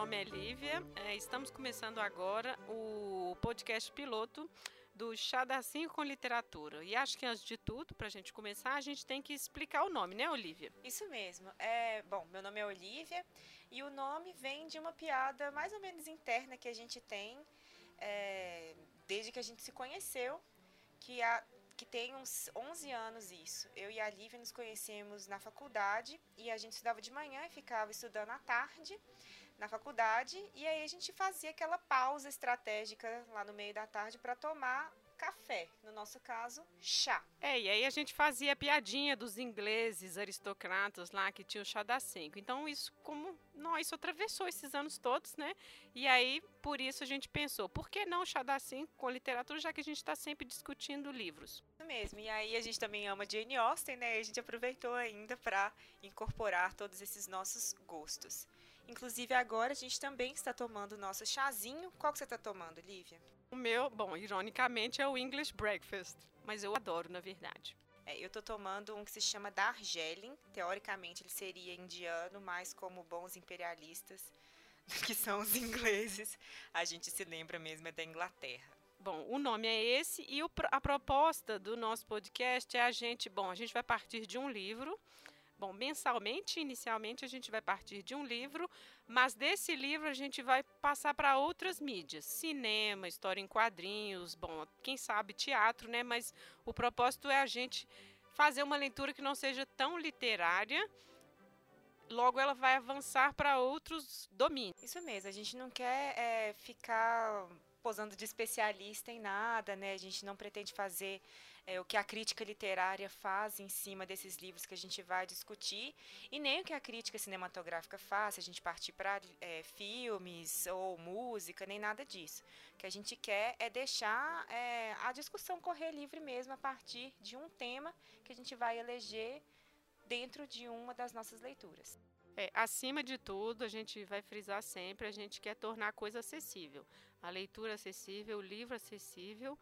nome é Lívia. É, estamos começando agora o podcast piloto do Chá da Cinco com Literatura. E acho que antes de tudo, para a gente começar, a gente tem que explicar o nome, né, Olivia? Isso mesmo. É, bom, meu nome é Olivia e o nome vem de uma piada mais ou menos interna que a gente tem é, desde que a gente se conheceu, que que tem uns 11 anos isso. Eu e a Lívia nos conhecemos na faculdade e a gente estudava de manhã e ficava estudando à tarde na faculdade e aí a gente fazia aquela pausa estratégica lá no meio da tarde para tomar café, no nosso caso, chá. É, e aí a gente fazia piadinha dos ingleses aristocratas lá que tinham chá das cinco. Então isso como nós isso atravessou esses anos todos, né? E aí por isso a gente pensou, por que não chá das cinco com literatura, já que a gente está sempre discutindo livros? Isso mesmo. E aí a gente também ama Jane Austen, né? E a gente aproveitou ainda para incorporar todos esses nossos gostos. Inclusive agora a gente também está tomando o nosso chazinho. Qual que você está tomando, Lívia? O meu, bom, ironicamente é o English Breakfast, mas eu adoro, na verdade. É, eu tô tomando um que se chama Darjeeling. Teoricamente ele seria indiano, mas como bons imperialistas, que são os ingleses, a gente se lembra mesmo é da Inglaterra. Bom, o nome é esse e o, a proposta do nosso podcast é a gente, bom, a gente vai partir de um livro Bom, mensalmente, inicialmente, a gente vai partir de um livro, mas desse livro a gente vai passar para outras mídias, cinema, história em quadrinhos, bom, quem sabe teatro, né? Mas o propósito é a gente fazer uma leitura que não seja tão literária, logo ela vai avançar para outros domínios. Isso mesmo, a gente não quer é, ficar posando de especialista em nada, né? A gente não pretende fazer é, o que a crítica literária faz em cima desses livros que a gente vai discutir e nem o que a crítica cinematográfica faz, se a gente partir para é, filmes ou música, nem nada disso. O que a gente quer é deixar é, a discussão correr livre mesmo a partir de um tema que a gente vai eleger dentro de uma das nossas leituras. É, acima de tudo, a gente vai frisar sempre, a gente quer tornar a coisa acessível. A leitura acessível, o livro acessível.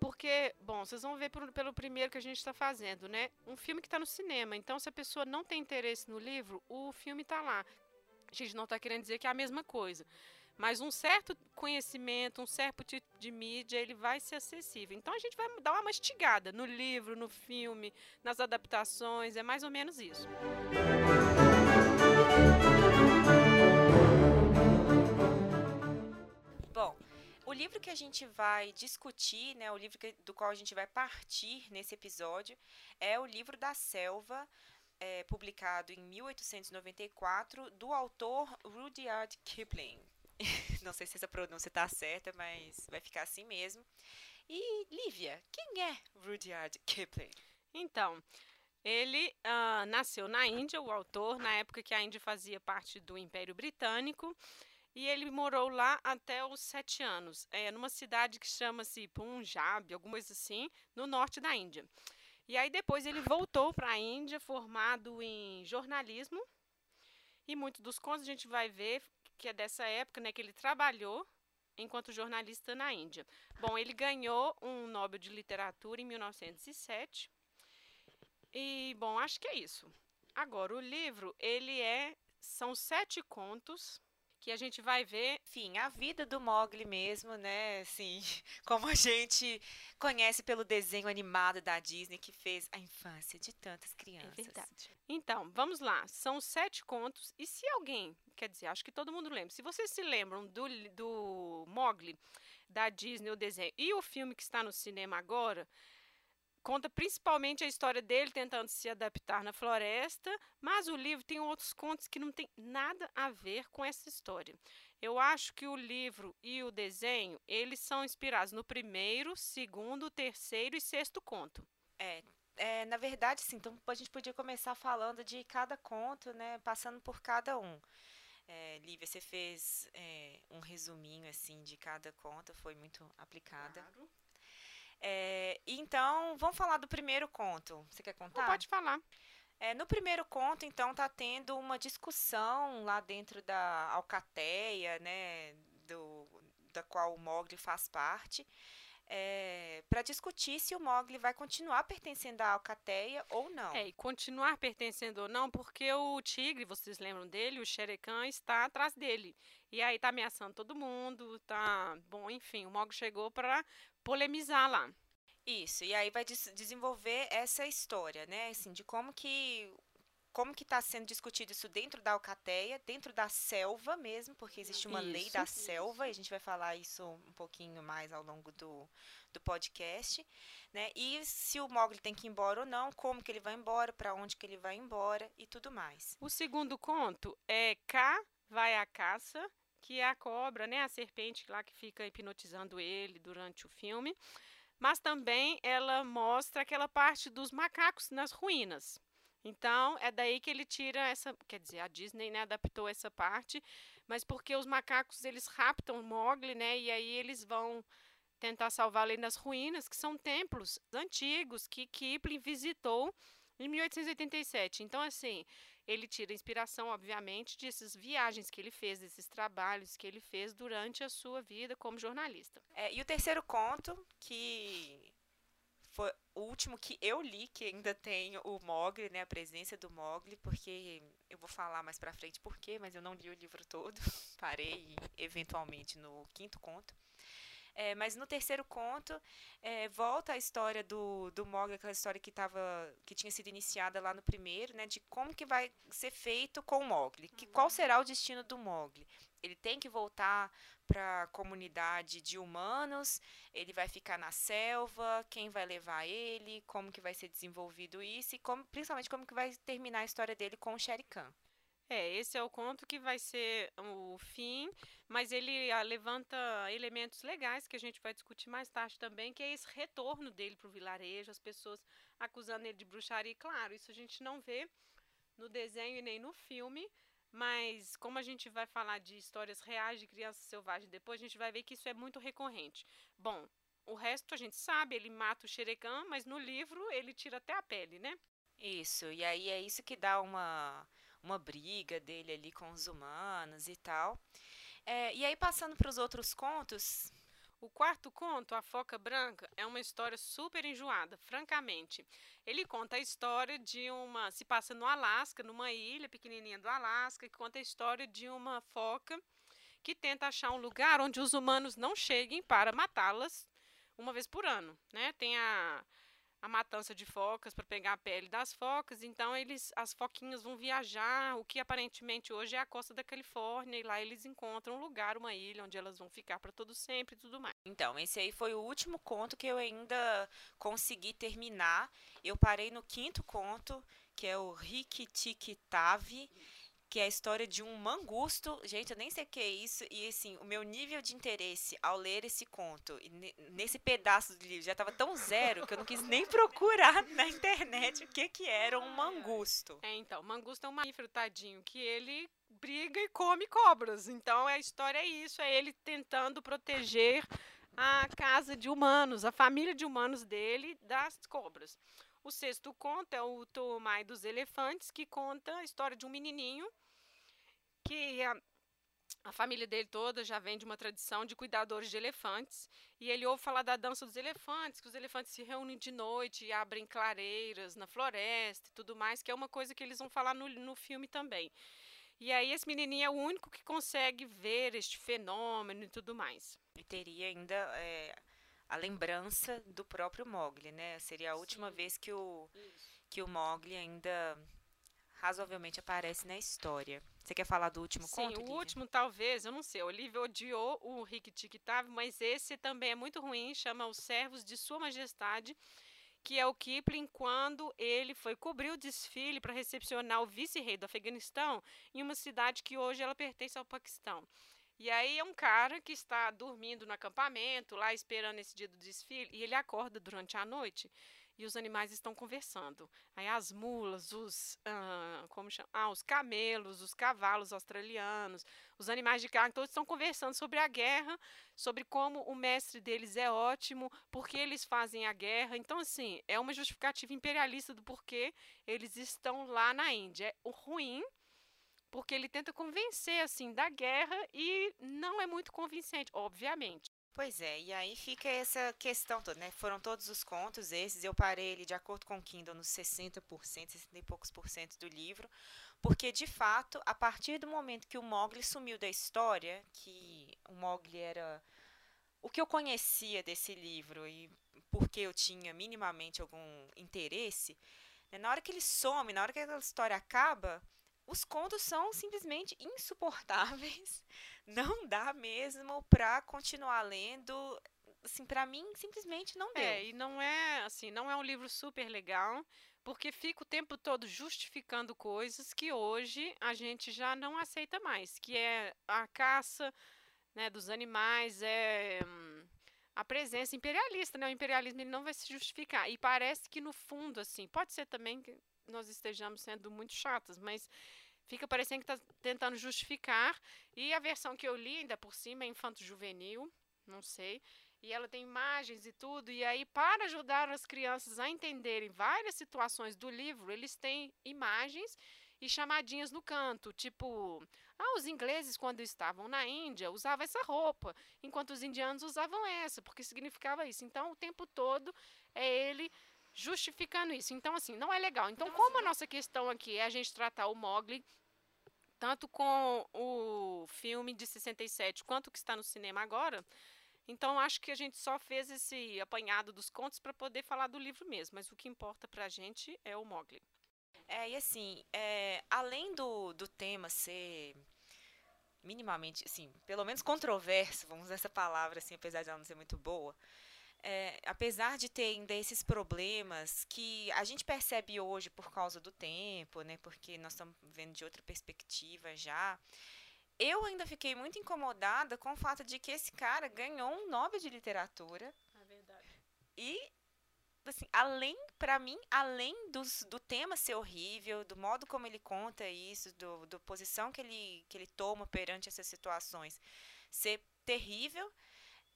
Porque, bom, vocês vão ver pelo primeiro que a gente está fazendo, né? Um filme que está no cinema. Então, se a pessoa não tem interesse no livro, o filme está lá. A gente não está querendo dizer que é a mesma coisa. Mas um certo conhecimento, um certo tipo de mídia, ele vai ser acessível. Então a gente vai dar uma mastigada no livro, no filme, nas adaptações, é mais ou menos isso. Bom, o livro que a gente vai discutir, né, o livro que, do qual a gente vai partir nesse episódio, é o livro da Selva, é, publicado em 1894, do autor Rudyard Kipling. Não sei se essa pronúncia está certa, mas vai ficar assim mesmo. E, Lívia, quem é Rudyard Kipling? Então, ele uh, nasceu na Índia, o autor, na época que a Índia fazia parte do Império Britânico, e ele morou lá até os sete anos, é, numa cidade que chama-se Punjab, alguma coisa assim, no norte da Índia. E aí depois ele voltou para a Índia, formado em jornalismo, e muitos dos contos a gente vai ver que é dessa época, né, que ele trabalhou enquanto jornalista na Índia. Bom, ele ganhou um Nobel de Literatura em 1907. E, bom, acho que é isso. Agora, o livro, ele é são sete contos que a gente vai ver. Enfim, a vida do Mogli mesmo, né? Assim, como a gente conhece pelo desenho animado da Disney que fez a infância de tantas crianças. É verdade. Então, vamos lá. São sete contos. E se alguém, quer dizer, acho que todo mundo lembra. Se vocês se lembram do, do Mogli, da Disney, o desenho, e o filme que está no cinema agora, conta principalmente a história dele tentando se adaptar na floresta, mas o livro tem outros contos que não tem nada a ver com essa história. Eu acho que o livro e o desenho, eles são inspirados no primeiro, segundo, terceiro e sexto conto. É, é, na verdade, sim. Então a gente podia começar falando de cada conto, né? Passando por cada um. É, Lívia, você fez é, um resuminho assim de cada conto, foi muito aplicada. Claro. É, então, vamos falar do primeiro conto. Você quer contar? pode falar. É, no primeiro conto, então, tá tendo uma discussão lá dentro da alcateia, né, do, da qual o Mogli faz parte, é, para discutir se o Mogli vai continuar pertencendo à Alcateia ou não. É, e continuar pertencendo ou não, porque o tigre, vocês lembram dele, o Xerecan está atrás dele. E aí tá ameaçando todo mundo, tá. Bom, enfim, o Mogli chegou para polemizar lá. Isso, e aí vai des desenvolver essa história, né? Assim, de como que como que está sendo discutido isso dentro da alcateia, dentro da selva mesmo, porque existe uma isso, lei da isso. selva, e a gente vai falar isso um pouquinho mais ao longo do, do podcast, né? E se o Mogli tem que ir embora ou não, como que ele vai embora, para onde que ele vai embora e tudo mais. O segundo conto é K vai à caça, que é a cobra, né, a serpente lá que fica hipnotizando ele durante o filme. Mas também ela mostra aquela parte dos macacos nas ruínas. Então, é daí que ele tira essa, quer dizer, a Disney, né, adaptou essa parte, mas porque os macacos eles raptam Mogli, né, e aí eles vão tentar salvá-lo nas ruínas, que são templos antigos que Kipling visitou em 1887. Então, assim, ele tira inspiração, obviamente, dessas viagens que ele fez, desses trabalhos que ele fez durante a sua vida como jornalista. É, e o terceiro conto, que foi o último que eu li, que ainda tem o Mogli, né, a presença do Mogli, porque eu vou falar mais pra frente por quê, mas eu não li o livro todo, parei eventualmente no quinto conto. É, mas no terceiro conto, é, volta a história do, do Mogli, aquela história que, tava, que tinha sido iniciada lá no primeiro, né, de como que vai ser feito com o Mogli, que, qual será o destino do Mogli ele tem que voltar para a comunidade de humanos, ele vai ficar na selva, quem vai levar ele, como que vai ser desenvolvido isso e como, principalmente como que vai terminar a história dele com o Shere Khan. É, esse é o conto que vai ser o fim, mas ele ah, levanta elementos legais que a gente vai discutir mais tarde também, que é esse retorno dele para o vilarejo, as pessoas acusando ele de bruxaria. Claro, isso a gente não vê no desenho e nem no filme, mas como a gente vai falar de histórias reais de crianças selvagens depois, a gente vai ver que isso é muito recorrente. Bom, o resto a gente sabe, ele mata o xerecã, mas no livro ele tira até a pele, né? Isso, e aí é isso que dá uma, uma briga dele ali com os humanos e tal. É, e aí, passando para os outros contos, o quarto conto, A Foca Branca, é uma história super enjoada, francamente. Ele conta a história de uma. se passa no Alasca, numa ilha pequenininha do Alasca, que conta a história de uma foca que tenta achar um lugar onde os humanos não cheguem para matá-las uma vez por ano. Né? Tem a a matança de focas para pegar a pele das focas. Então eles, as foquinhas vão viajar, o que aparentemente hoje é a costa da Califórnia e lá eles encontram um lugar, uma ilha onde elas vão ficar para todo sempre e tudo mais. Então esse aí foi o último conto que eu ainda consegui terminar. Eu parei no quinto conto que é o Rick Tiki Tavi que é a história de um mangusto. Gente, eu nem sei o que é isso. E assim, o meu nível de interesse ao ler esse conto, nesse pedaço do livro, já estava tão zero que eu não quis nem procurar na internet o que, que era um mangusto. É, então, mangusto é um mamífero, tadinho, que ele briga e come cobras. Então a história é isso, é ele tentando proteger a casa de humanos, a família de humanos dele das cobras. O sexto conto é o Tomai dos Elefantes, que conta a história de um menininho que a, a, família dele toda já vem de uma tradição de cuidadores de elefantes. E ele ouve falar da dança dos elefantes, que os elefantes se reúnem de noite e abrem clareiras na floresta e tudo mais, que é uma coisa que eles vão falar no, no filme também. E aí esse menininho é o único que consegue ver este fenômeno e tudo mais. E teria ainda é, a lembrança do próprio Mogli, né? Seria a última Sim. vez que o, que o Mogli ainda razoavelmente aparece na história. Você quer falar do último Sim, conto? Sim, o último talvez, eu não sei. Olivia odiou o Rick Tiktav, mas esse também é muito ruim, chama Os Servos de Sua Majestade, que é o Kipling quando ele foi cobrir o desfile para recepcionar o vice-rei do Afeganistão em uma cidade que hoje ela pertence ao Paquistão. E aí é um cara que está dormindo no acampamento, lá esperando esse dia do desfile, e ele acorda durante a noite e os animais estão conversando. Aí as mulas, os, como chama? Ah, os camelos, os cavalos australianos, os animais de carne, todos estão conversando sobre a guerra, sobre como o mestre deles é ótimo, porque eles fazem a guerra. Então, assim, é uma justificativa imperialista do porquê eles estão lá na Índia. É o ruim porque ele tenta convencer assim da guerra e não é muito convincente, obviamente. Pois é, e aí fica essa questão toda, né? Foram todos os contos esses, eu parei ele de acordo com o Kindle nos 60%, 60 e poucos por cento do livro, porque de fato, a partir do momento que o Mogli sumiu da história, que o Mogli era o que eu conhecia desse livro e porque eu tinha minimamente algum interesse, né? na hora que ele some, na hora que aquela história acaba, os contos são simplesmente insuportáveis. Não dá mesmo para continuar lendo. Assim, para mim simplesmente não deu. É, e não é assim, não é um livro super legal, porque fica o tempo todo justificando coisas que hoje a gente já não aceita mais, que é a caça, né, dos animais, é hum, a presença imperialista, né? O imperialismo ele não vai se justificar. E parece que no fundo assim, pode ser também que nós estejamos sendo muito chatas, mas fica parecendo que está tentando justificar. E a versão que eu li, ainda por cima, é infanto-juvenil, não sei. E ela tem imagens e tudo. E aí, para ajudar as crianças a entenderem várias situações do livro, eles têm imagens e chamadinhas no canto, tipo, ah, os ingleses quando estavam na Índia usavam essa roupa, enquanto os indianos usavam essa, porque significava isso. Então, o tempo todo é ele justificando isso. Então, assim, não é legal. Então, então como assim, a nossa questão aqui é a gente tratar o Mogli tanto com o filme de 67 quanto o que está no cinema agora. Então, acho que a gente só fez esse apanhado dos contos para poder falar do livro mesmo, mas o que importa para a gente é o Mogli. É, e assim, é, além do, do tema ser minimamente, assim, pelo menos controverso, vamos usar essa palavra, assim, apesar de ela não ser muito boa, é, apesar de ter ainda esses problemas que a gente percebe hoje por causa do tempo, né, porque nós estamos vendo de outra perspectiva já, eu ainda fiquei muito incomodada com o fato de que esse cara ganhou um Nobel de Literatura. É verdade. E, assim, além, para mim, além dos, do tema ser horrível, do modo como ele conta isso, do, do posição que ele, que ele toma perante essas situações ser terrível,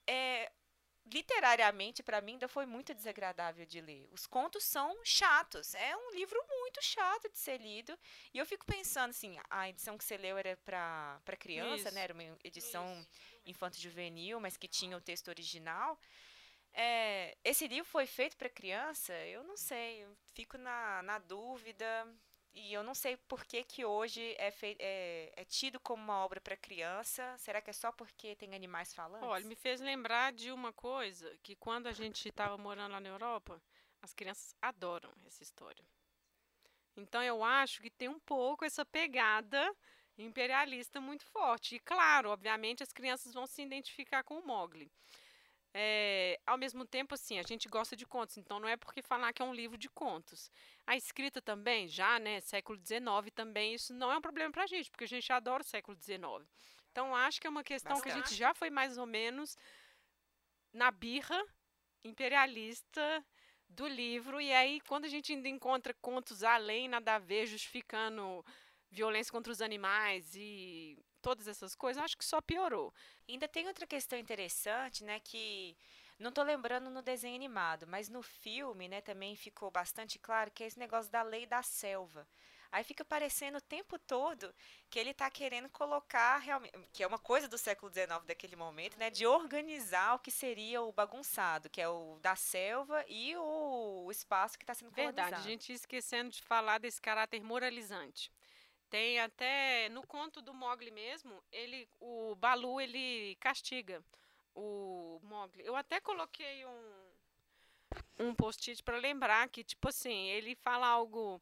é, literariamente para mim ainda foi muito desagradável de ler. Os contos são chatos, é um livro muito chato de ser lido. E eu fico pensando assim, a edição que você leu era para criança, Isso. né? Era uma edição infanto juvenil, mas que tinha o texto original. É, esse livro foi feito para criança? Eu não sei, eu fico na, na dúvida. E eu não sei por que, que hoje é, fei é, é tido como uma obra para criança. Será que é só porque tem animais falando? Olha, me fez lembrar de uma coisa que quando a gente estava morando lá na Europa, as crianças adoram essa história. Então eu acho que tem um pouco essa pegada imperialista muito forte. E claro, obviamente as crianças vão se identificar com o Mogli. É, ao mesmo tempo, assim, a gente gosta de contos, então não é porque falar que é um livro de contos. A escrita também, já, né, século XIX também, isso não é um problema para a gente, porque a gente adora o século XIX. Então, acho que é uma questão Bastante. que a gente já foi mais ou menos na birra imperialista do livro, e aí, quando a gente ainda encontra contos além, nada a ver, justificando violência contra os animais e todas essas coisas, acho que só piorou. Ainda tem outra questão interessante, né, que não estou lembrando no desenho animado, mas no filme, né, também ficou bastante claro que é esse negócio da lei da selva. Aí fica parecendo o tempo todo que ele está querendo colocar realmente, que é uma coisa do século XIX daquele momento, né, de organizar o que seria o bagunçado, que é o da selva e o, o espaço que está sendo colonizado. Verdade, a gente esquecendo de falar desse caráter moralizante. Tem até no conto do Mogli mesmo, ele, o Balu ele castiga o Mogli. Eu até coloquei um um post-it para lembrar que tipo assim, ele fala algo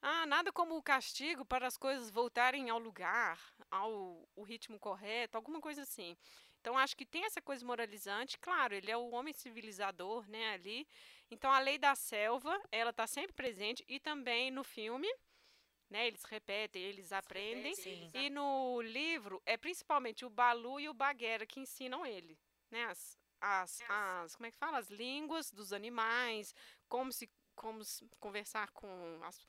ah, nada como o castigo para as coisas voltarem ao lugar, ao o ritmo correto, alguma coisa assim. Então acho que tem essa coisa moralizante, claro, ele é o homem civilizador, né, ali. Então a lei da selva, ela está sempre presente e também no filme né? Eles repetem, eles aprendem. Sim. E no livro é principalmente o Balu e o Baguera que ensinam ele, né? As, as, as como é que fala? As línguas dos animais, como se como se conversar com as,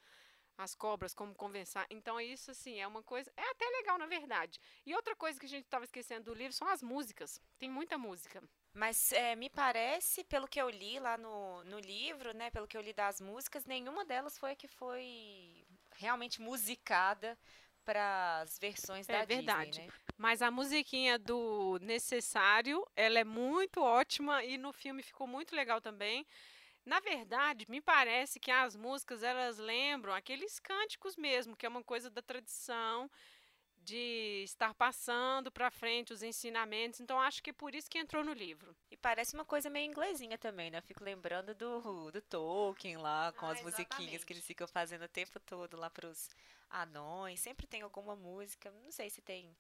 as cobras, como conversar. Então, isso, assim, é uma coisa. É até legal, na verdade. E outra coisa que a gente estava esquecendo do livro são as músicas. Tem muita música. Mas é, me parece, pelo que eu li lá no, no livro, né? Pelo que eu li das músicas, nenhuma delas foi a que foi realmente musicada para as versões É da verdade. Disney, né? Mas a musiquinha do Necessário, ela é muito ótima e no filme ficou muito legal também. Na verdade, me parece que as músicas elas lembram aqueles cânticos mesmo, que é uma coisa da tradição de estar passando para frente os ensinamentos. Então acho que é por isso que entrou no livro. E parece uma coisa meio inglesinha também, né? Eu fico lembrando do, do Tolkien lá, com Ah, as musiquinhas que exatamente. eles ficam fazendo o tempo todo lá pros anões. Sempre tem alguma música, não sei se tem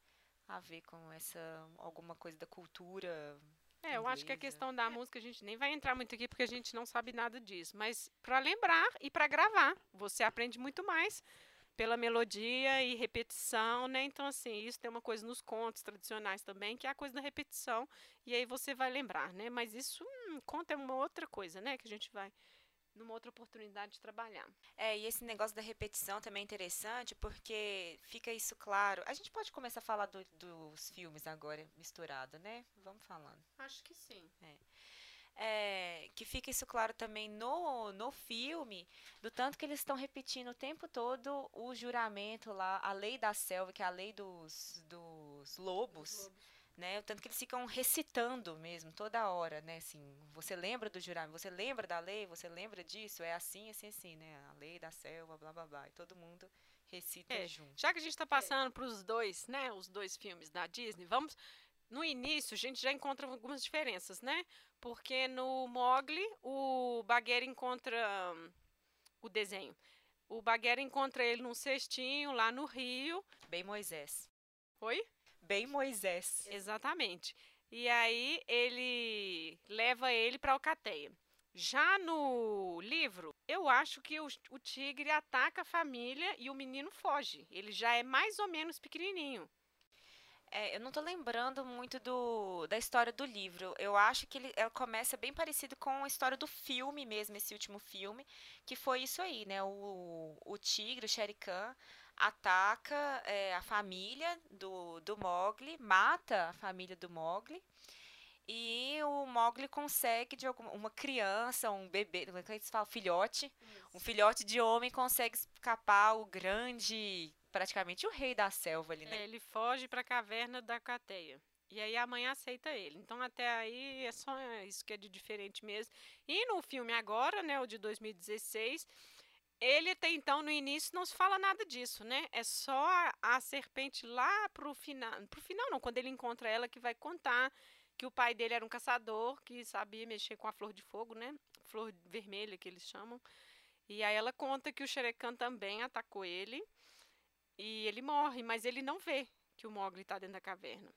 a ver com essa, alguma coisa da cultura. É, eu acho que a questão da música a gente nem vai entrar muito aqui porque a gente não sabe nada disso, mas para lembrar e para gravar, você aprende muito mais pela melodia e repetição, né? Então assim, isso tem uma coisa nos contos tradicionais também, que é a coisa da repetição, e aí você vai lembrar, né? Mas isso, hum, conta é uma outra coisa, né, que a gente vai numa outra oportunidade de trabalhar. É, e esse negócio da repetição também é interessante porque fica isso claro. A gente pode começar a falar do- dos filmes agora misturado, né? Vamos falando. Acho que sim. É, que fica isso claro também no, no filme, do tanto que eles estão repetindo o tempo todo o juramento lá, a lei da selva, que é a lei dos, dos lobos, né? O tanto que eles ficam recitando mesmo, toda hora, né? Assim, você lembra do juramento, você lembra da lei, você lembra disso, é assim, assim, assim, né? A lei da selva, blá, blá, blá. E todo mundo recita É, junto. Já que a gente está passando para os dois, né, os dois filmes da Disney, vamos no início a gente já encontra algumas diferenças, né? Porque no Mogli o Bagheera encontra hum, o desenho. O Bagheera encontra ele num cestinho lá no Rio. Bem Moisés. Oi? Bem Moisés. Exatamente. E aí ele leva ele para Alcateia. Já no livro, eu acho que o, o tigre ataca a família e o menino foge. Ele já é mais ou menos pequenininho. É, eu não tô lembrando muito do, da história do livro. Eu acho que ele, ela começa bem parecido com a história do filme mesmo, esse último filme, que foi isso aí, né? O, o tigre, o Shere Khan, ataca é, a família do, do Mowgli, mata a família do Mowgli, e o Mowgli consegue, de alguma, uma criança, um bebê, como é que eles falam? Filhote, um filhote de homem consegue escapar o grande, praticamente o rei da selva ali, né? É, ele foge para a caverna da Alcateia. E aí a mãe aceita ele. Então até aí é só isso que é de diferente mesmo. E no filme agora, né, o de 2016, ele até então no início não se fala nada disso, né? É só a, a serpente lá pro final, pro final não, quando ele encontra ela que vai contar que o pai dele era um caçador que sabia mexer com a flor de fogo, né? Flor vermelha que eles chamam. E aí ela conta que o Xerecan também atacou ele e ele morre, mas ele não vê que o Mogli está dentro da caverna.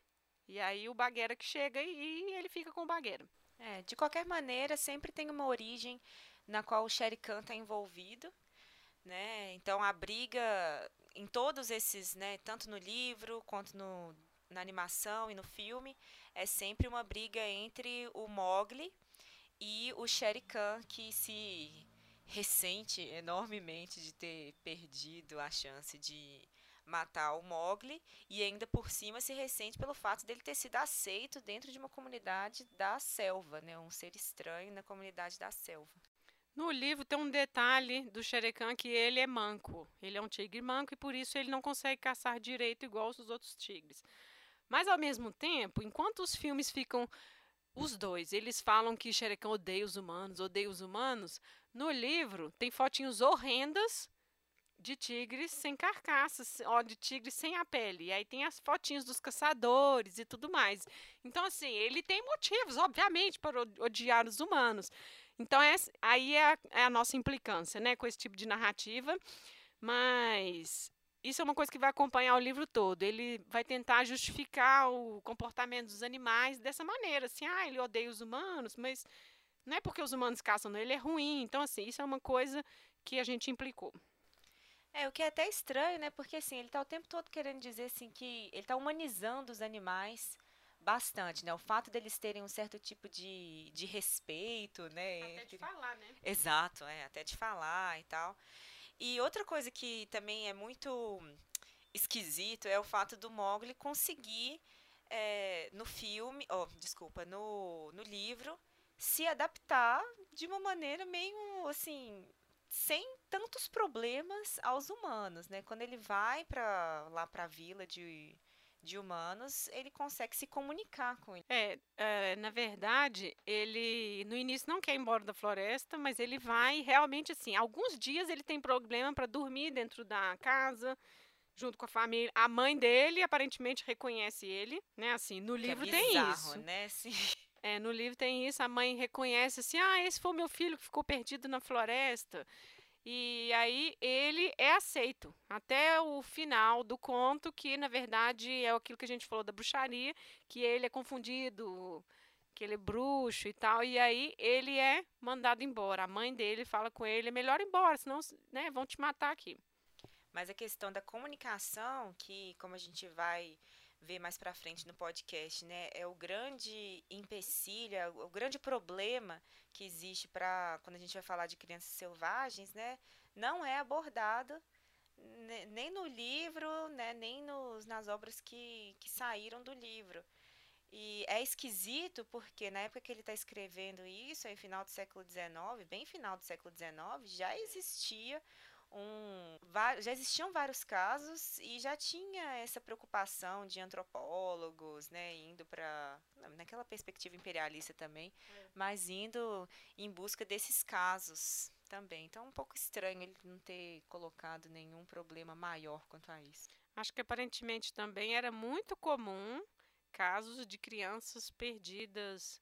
E aí o Bagheera que chega e, ele fica com o Bagheera. É, de qualquer maneira, sempre tem uma origem na qual o Shere Khan está envolvido, né? Então a briga em todos esses, né, tanto no livro quanto no, na animação e no filme, é sempre uma briga entre o Mowgli e o Shere Khan que se ressente enormemente de ter perdido a chance de matar o Mowgli e ainda por cima se ressente pelo fato dele ter sido aceito dentro de uma comunidade da selva, né, um ser estranho na comunidade da selva. No livro tem um detalhe do Shere Khan que ele é manco. Ele é um tigre manco e por isso ele não consegue caçar direito igual os outros tigres. Mas ao mesmo tempo, enquanto os filmes ficam os dois, eles falam que Shere Khan odeia os humanos, odeia os humanos. No livro tem fotinhos horrendas de tigres sem carcaças, ó, de tigres sem a pele. E aí tem as fotinhos dos caçadores e tudo mais. Então, assim, ele tem motivos, obviamente, para odiar os humanos. Então, essa, aí é a, é a nossa implicância, né, com esse tipo de narrativa. Mas isso é uma coisa que vai acompanhar o livro todo. Ele vai tentar justificar o comportamento dos animais dessa maneira, assim, ah, ele odeia os humanos, mas não é porque os humanos caçam, não, ele é ruim. Então, assim, isso é uma coisa que a gente implicou. É, o que é até estranho, né? Porque assim, ele tá o tempo todo querendo dizer assim que ele tá humanizando os animais bastante, né? O fato deles terem um certo tipo de, de respeito, né? Até de falar, né? Exato, é, até de falar e tal. E outra coisa que também é muito esquisito é o fato do Mowgli conseguir, é, no filme, oh, desculpa, no, no livro, se adaptar de uma maneira meio, assim, sem tantos problemas aos humanos, né? Quando ele vai para lá para a vila de, de humanos, ele consegue se comunicar com ele. É, é, na verdade, ele no início não quer ir embora da floresta, mas ele vai realmente assim. Alguns dias ele tem problema para dormir dentro da casa, junto com a família. A mãe dele aparentemente reconhece ele, né? Assim, no é livro bizarro, tem isso. né? Sim. É, no livro tem isso, a mãe reconhece assim, ah, esse foi o meu filho que ficou perdido na floresta. E aí ele é aceito até o final do conto, que na verdade é aquilo que a gente falou da bruxaria, que ele é confundido, que ele é bruxo e tal, e aí ele é mandado embora. A mãe dele fala com ele, é melhor ir embora, senão né, vão te matar aqui. Mas a questão da comunicação, que como a gente vai ver mais para frente no podcast, né, é o grande empecilho, é o grande problema que existe para quando a gente vai falar de crianças selvagens, né, não é abordado ne- nem no livro, né, nem nos, nas obras que, que saíram do livro. E é esquisito porque na época que ele está escrevendo isso, aí final do século XIX, bem final do século XIX, já existia um, já existiam vários casos e já tinha essa preocupação de antropólogos, né, indo para naquela perspectiva imperialista também, mas indo em busca desses casos também. Então, é um pouco estranho ele não ter colocado nenhum problema maior quanto a isso. Acho que aparentemente também era muito comum casos de crianças perdidas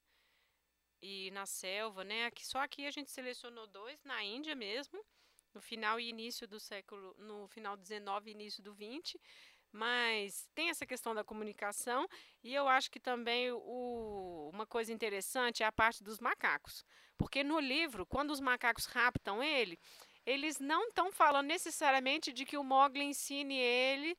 e na selva, né? Aqui, só aqui a gente selecionou dois, na Índia mesmo, no final e início do século, no final do 19 e início do 20, mas tem essa questão da comunicação e eu acho que também o, uma coisa interessante é a parte dos macacos, porque no livro, quando os macacos raptam ele, eles não estão falando necessariamente de que o Mogli ensine ele,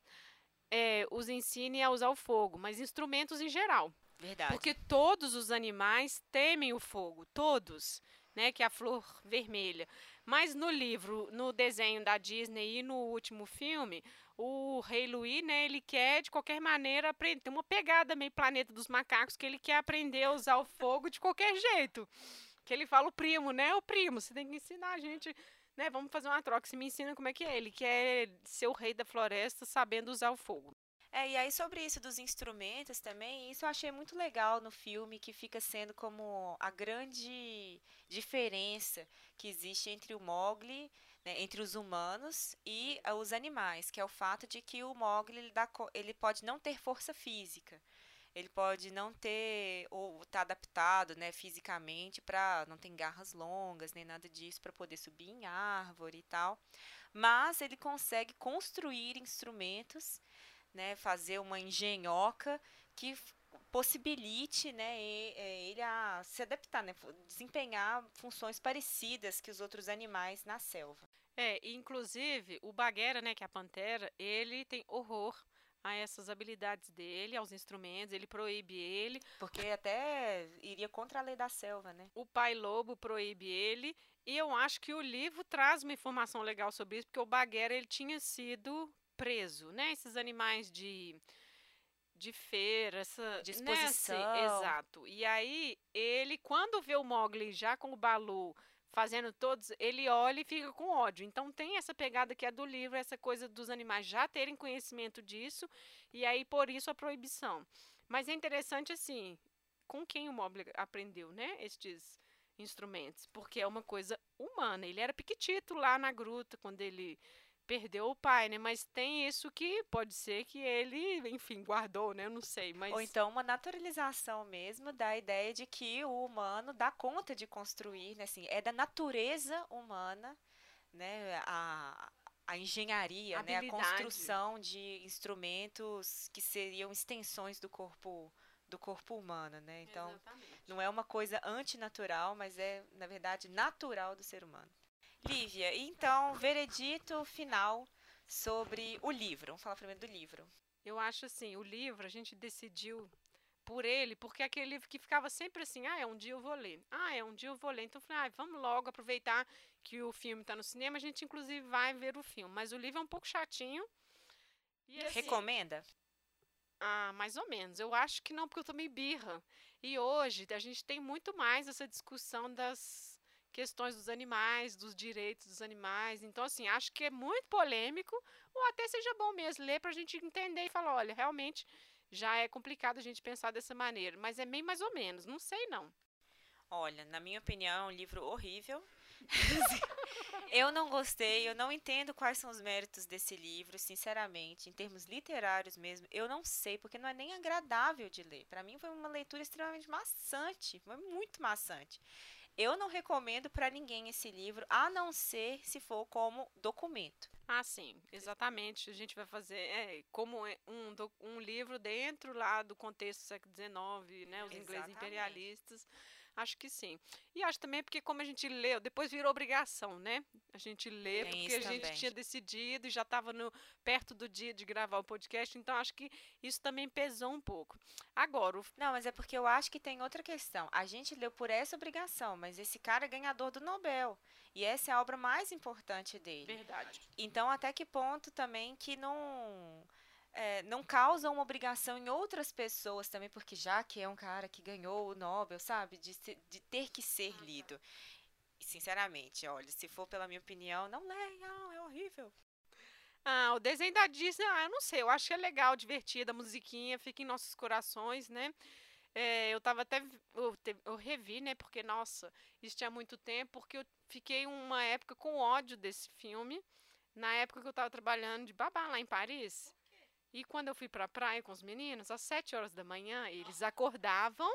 é, os ensine a usar o fogo, mas instrumentos em geral. Verdade. Porque todos os animais temem o fogo, todos, né? Que é a flor vermelha. Mas no livro, no desenho da Disney e no último filme, o Rei Louis, né? Ele quer de qualquer maneira aprender. Tem uma pegada meio planeta dos macacos que ele quer aprender a usar o fogo de qualquer jeito. Que ele fala o primo, né? O primo, você tem que ensinar a gente, né? Vamos fazer uma troca. Você me ensina como é que é. Ele quer ser o rei da floresta sabendo usar o fogo. É, e aí sobre isso dos instrumentos também, isso eu achei muito legal no filme, que fica sendo como a grande diferença que existe entre o Mowgli, né, entre os humanos e ah, os animais, que é o fato de que o Mowgli ele, dá ele pode não ter força física. Ele pode não ter ou estar adaptado, né, fisicamente para não tem garras longas nem nada disso para poder subir em árvore e tal, mas ele consegue construir instrumentos né, fazer uma engenhoca que possibilite, né, é, ele a se adaptar, né, desempenhar funções parecidas que os outros animais na selva. É, inclusive, o Bagheera, né, que é a pantera, ele tem horror a essas habilidades dele, aos instrumentos, ele proíbe ele. Porque até iria contra a lei da selva, né? O pai lobo proíbe ele. E eu acho que o livro traz uma informação legal sobre isso, porque o Bagheera ele tinha sido preso, né? Esses animais de de feira, essa De né, assim, exposição. exato. E aí ele quando vê o Mowgli já com o Balu fazendo todos, ele olha e fica com ódio. Então tem essa pegada que é do livro, essa coisa dos animais já terem conhecimento disso e aí por isso a proibição. Mas é interessante assim, com quem o Mowgli aprendeu, né, estes instrumentos, porque é uma coisa humana. Ele era piquitito lá na gruta quando ele perdeu o pai, né? Mas tem isso que pode ser que ele, enfim, guardou, né? Eu não sei, mas Ou então uma naturalização mesmo da ideia de que o humano dá conta de construir, né? Assim, é da natureza humana, né? A, a engenharia, né? A construção de instrumentos que seriam extensões do corpo do corpo humano, né? Então, Exatamente. não é uma coisa antinatural, mas é, na verdade, natural do ser humano. Lívia, então, veredito final sobre o livro. Vamos falar primeiro do livro. Eu acho assim, o livro a gente decidiu por ele, porque é aquele livro que ficava sempre assim, ah, é um dia eu vou ler. Ah, é um dia eu vou ler. Então eu falei, ah, vamos logo aproveitar que o filme está no cinema, a gente inclusive vai ver o filme, mas o livro é um pouco chatinho. E assim, Recomenda? Ah, mais ou menos. Eu acho que não, porque eu tomei birra. E hoje a gente tem muito mais essa discussão das questões dos animais, dos direitos dos animais. Então, assim, acho que é muito polêmico, ou até seja bom mesmo ler para a gente entender e falar, olha, realmente já é complicado a gente pensar dessa maneira, mas é meio mais ou menos, não sei não. Olha, na minha opinião, é um livro horrível. eu não gostei, eu não entendo quais são os méritos desse livro, sinceramente, em termos literários mesmo. Eu não sei, porque não é nem agradável de ler. Para mim foi uma leitura extremamente maçante, foi muito maçante. Eu não recomendo para ninguém esse livro, a não ser se for como documento. Ah, sim, exatamente. A gente vai fazer é, como é um, um livro dentro lá do contexto do século XIX, né? Os ingleses imperialistas. Acho que sim. E acho também porque como a gente leu, depois virou obrigação, né? A gente lê Tem porque a gente também. tinha decidido e já estava perto do dia de gravar o podcast, então acho que isso também pesou um pouco. Agora, o... Não, mas é porque eu acho que tem outra questão. A gente leu por essa obrigação, mas esse cara é ganhador do Nobel. E essa é a obra mais importante dele. Verdade. Então, até que ponto também que não é, não causa uma obrigação em outras pessoas também, porque já que é um cara que ganhou o Nobel, sabe, de, de ter que ser lido. E, sinceramente, olha, se for pela minha opinião, não leiam, é horrível. Ah, o desenho da Disney, ah, eu não sei, eu acho que é legal, divertido, a musiquinha fica em nossos corações, né? É, eu tava até. Eu, eu, revi, né? Porque, nossa, isso tinha muito tempo, porque eu fiquei uma época com ódio desse filme. Na época que eu tava trabalhando de babá lá em Paris. E quando eu fui para a praia com os meninos, às sete horas da manhã, eles acordavam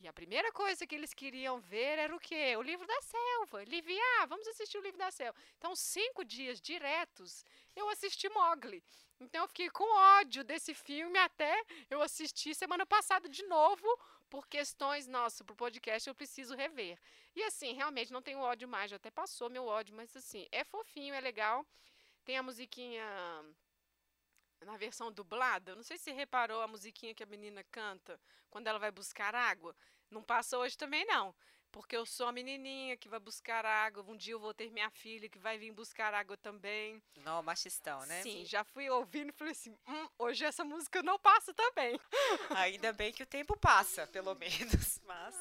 e a primeira coisa que eles queriam ver era o quê? O livro da selva. Livia, ah, vamos assistir o livro da selva. Então, cinco dias diretos, eu assisti Mogli. Então, eu fiquei com ódio desse filme até eu assistir semana passada de novo, por questões, nossa, pro podcast eu preciso rever. E assim, realmente não tenho ódio mais, já até passou meu ódio, mas assim, é fofinho, é legal. Tem a musiquinha na versão dublada, não sei se reparou a musiquinha que a menina canta quando ela vai buscar água. Não passa hoje também não, porque eu sou a menininha que vai buscar água. Um dia eu vou ter minha filha que vai vir buscar água também. Não, machistão, né? Sim, já fui ouvindo e falei assim, hum, hoje essa música não passa também. Ainda bem que o tempo passa, pelo menos, mas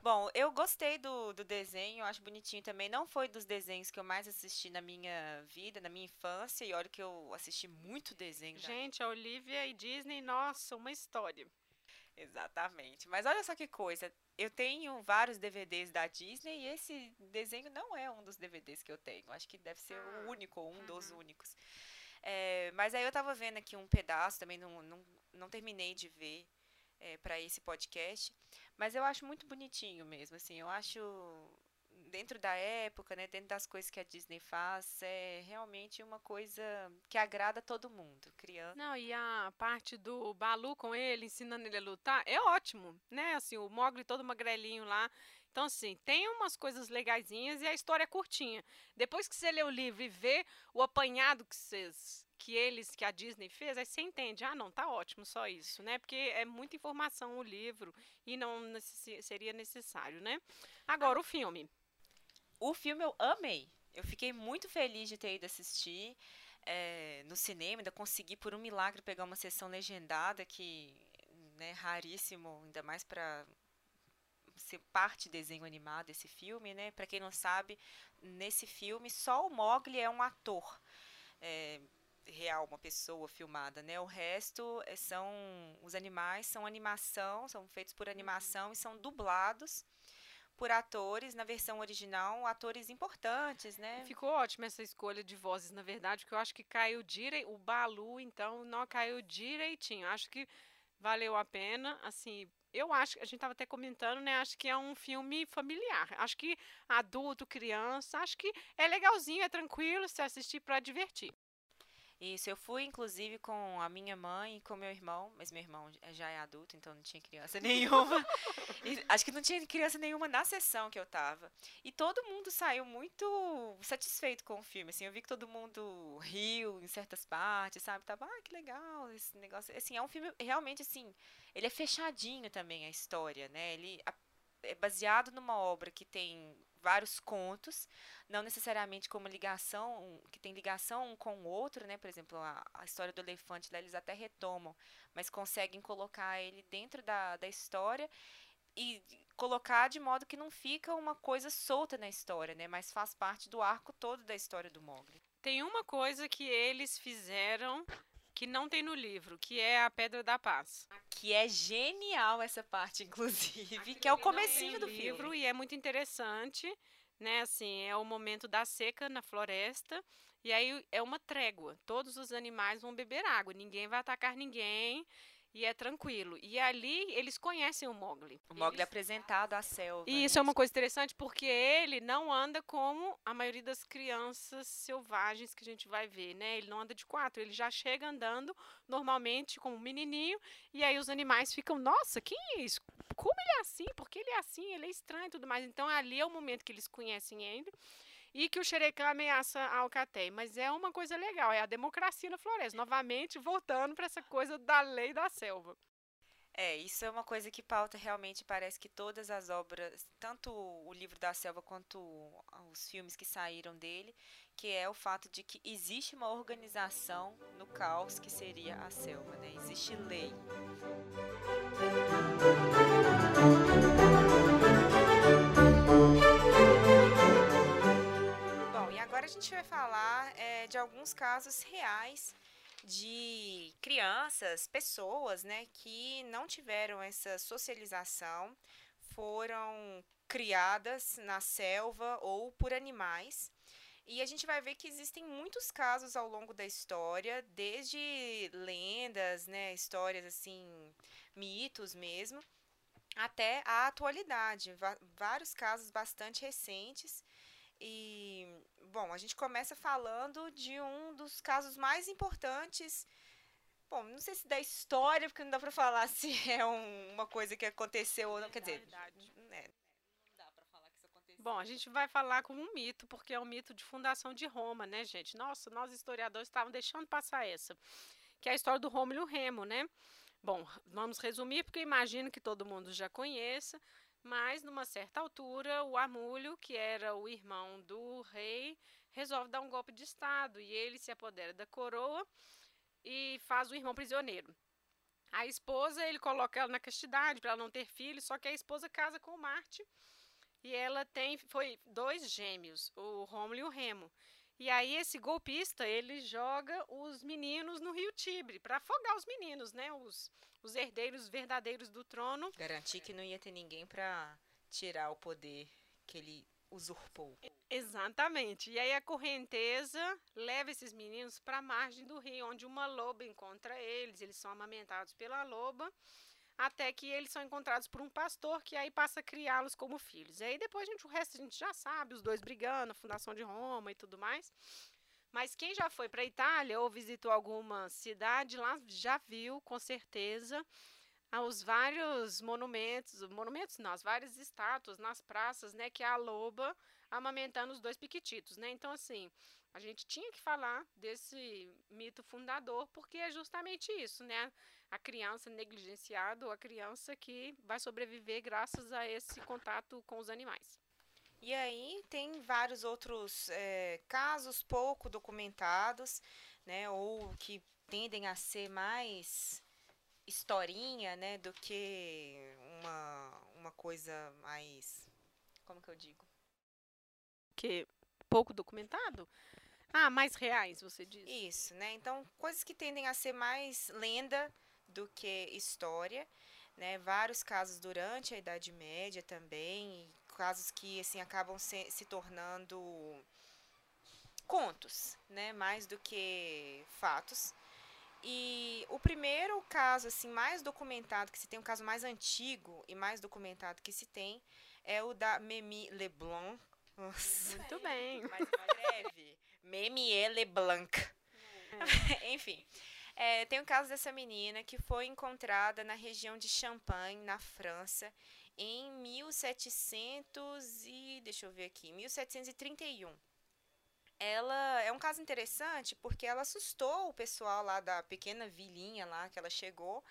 Bom, eu gostei do, do desenho, acho bonitinho também. Não foi dos desenhos que eu mais assisti na minha vida, na minha infância, e olha que eu assisti muito desenho. Gente, a Olivia e Disney, nossa, uma história. Exatamente. Mas olha só que coisa. Eu tenho vários DVDs da Disney e esse desenho não é um dos DVDs que eu tenho. Acho que deve ser o ah, único, um uhum. dos únicos. É, mas aí eu tava vendo aqui um pedaço, também não, não, não terminei de ver é, para esse podcast. Mas eu acho muito bonitinho mesmo, assim, eu acho dentro da época, né, dentro das coisas que a Disney faz, é realmente uma coisa que agrada todo mundo, criança. Não, e a parte do Balu com ele, ensinando ele a lutar, é ótimo, né? Assim, o Mogli todo magrelinho lá. Então, assim, tem umas coisas legaisinhas e a história é curtinha. Depois que você lê o livro e vê o apanhado que vocês que eles, que a Disney fez, aí você entende, ah, não, tá ótimo só isso, né? Porque é muita informação o livro e não necess seria necessário, né? Agora, o filme. O filme eu amei. Eu fiquei muito feliz de ter ido assistir é, no cinema, ainda consegui, por um milagre, pegar uma sessão legendada, que né, raríssimo, ainda mais para ser parte desenho animado esse filme, né? Para quem não sabe, nesse filme só o Mogli é um ator. É, real, uma pessoa filmada, né? O resto eh, são os animais são animação, são feitos por animação uhum. e são dublados por atores na versão original, atores importantes, né? Ficou ótima essa escolha de vozes, na verdade, porque eu acho que caiu direito, o Balu, então, não caiu direitinho. Acho que valeu a pena, assim, eu acho, a gente estava até comentando, né? Acho que é um filme familiar. Acho que adulto, criança, acho que é legalzinho, é tranquilo se assistir para divertir. Isso, eu fui inclusive com a minha mãe e com meu irmão, mas meu irmão já é adulto, então não tinha criança nenhuma. acho que não tinha criança nenhuma na sessão que eu tava. E todo mundo saiu muito satisfeito com o filme, assim, eu vi que todo mundo riu em certas partes, sabe? Tava, ah, que legal esse negócio. Assim, é um filme realmente assim, ele é fechadinho também a história, né? Ele é baseado numa obra que tem vários contos, não necessariamente como ligação, que tem ligação um com o outro, né? Por exemplo, a, a história do elefante lá, eles até retomam, mas conseguem colocar ele dentro da, da história e colocar de modo que não fica uma coisa solta na história, né? Mas faz parte do arco todo da história do Mogli. Tem uma coisa que eles fizeram que não tem no livro, que é a Pedra da Paz. Que é genial essa parte, inclusive, que é o comecinho do livro filme. e é muito interessante, né? Assim, é o momento da seca na floresta e aí é uma trégua. Todos os animais vão beber água, ninguém vai atacar ninguém e é tranquilo. E ali eles conhecem o Mogli. O Mogli é apresentado à selva. E isso né? é uma coisa interessante porque ele não anda como a maioria das crianças selvagens que a gente vai ver, né? Ele não anda de quatro, ele já chega andando normalmente como um menininho e aí os animais ficam, nossa, quem é isso? Como ele é assim? Por que ele é assim? Ele é estranho e tudo mais. Então ali é o momento que eles conhecem ele e que o Xerecã ameaça a Alcateia. Mas é uma coisa legal, é a democracia na floresta. Novamente, voltando para essa coisa da lei da selva. É, isso é uma coisa que pauta realmente parece que todas as obras, tanto o livro da selva quanto os filmes que saíram dele, que é o fato de que existe uma organização no caos que seria a selva, né? Existe lei. A gente vai falar é, de alguns casos reais de crianças, pessoas, né, que não tiveram essa socialização, foram criadas na selva ou por animais. E a gente vai ver que existem muitos casos ao longo da história, desde lendas, né, histórias assim, mitos mesmo, até a atualidade. vários casos bastante recentes e, bom, a gente começa falando de um dos casos mais importantes. Bom, não sei se da história, porque não dá pra falar se é um, uma coisa que aconteceu ou não. Quer dizer, né, não dá pra falar que isso aconteceu. Bom, a gente vai falar como um mito, porque é um mito de fundação de Roma, né, gente? Nossa, nós historiadores estavam deixando passar essa. Que é a história do Rômulo Remo, né? Bom, vamos resumir, porque imagino que todo mundo já conheça. Mas, numa certa altura, o Amúlio, que era o irmão do rei, resolve dar um golpe de Estado e ele se apodera da coroa e faz o irmão prisioneiro. A esposa, ele coloca ela na castidade para ela não ter filhos, só que a esposa casa com Marte e ela tem foi dois gêmeos, o Rômulo e o Remo. E aí esse golpista, ele joga os meninos no Rio Tibre para afogar os meninos, né? Os, os herdeiros verdadeiros do trono. Garantir que não ia ter ninguém para tirar o poder que ele usurpou. Exatamente. E aí a correnteza leva esses meninos para a margem do rio, onde uma loba encontra eles, eles são amamentados pela loba até que eles são encontrados por um pastor que aí passa a criá-los como filhos. E aí depois a gente, o resto a gente já sabe, os dois brigando, a fundação de Roma e tudo mais. Mas quem já foi para a Itália ou visitou alguma cidade lá já viu, com certeza, os vários monumentos, monumentos não, as várias estátuas nas praças, né, que é a loba amamentando os dois piquititos, né? Então assim, a gente tinha que falar desse mito fundador porque é justamente isso, né? A criança negligenciada ou a criança que vai sobreviver graças a esse contato com os animais. E aí tem vários outros é, casos pouco documentados, né, ou que tendem a ser mais historinha, né, do que uma, uma coisa mais, como que eu digo? Que pouco documentado? Ah, mais reais, você diz? Isso, né? Então, coisas que tendem a ser mais lenda do que história, né? Vários casos durante a Idade Média também, casos que assim acabam se, se tornando contos, né? Mais do que fatos. E o primeiro caso assim mais documentado que se tem, um caso mais antigo e mais documentado que se tem, é o da Memi Leblanc. Nossa. Muito bem. Mais breve. Memi Leblanc. É. Enfim, é, tem o caso dessa menina que foi encontrada na região de Champagne, na França, em 1700 e deixa eu ver aqui, 1731. Ela é um caso interessante porque ela assustou o pessoal lá da pequena vilinha lá que ela chegou.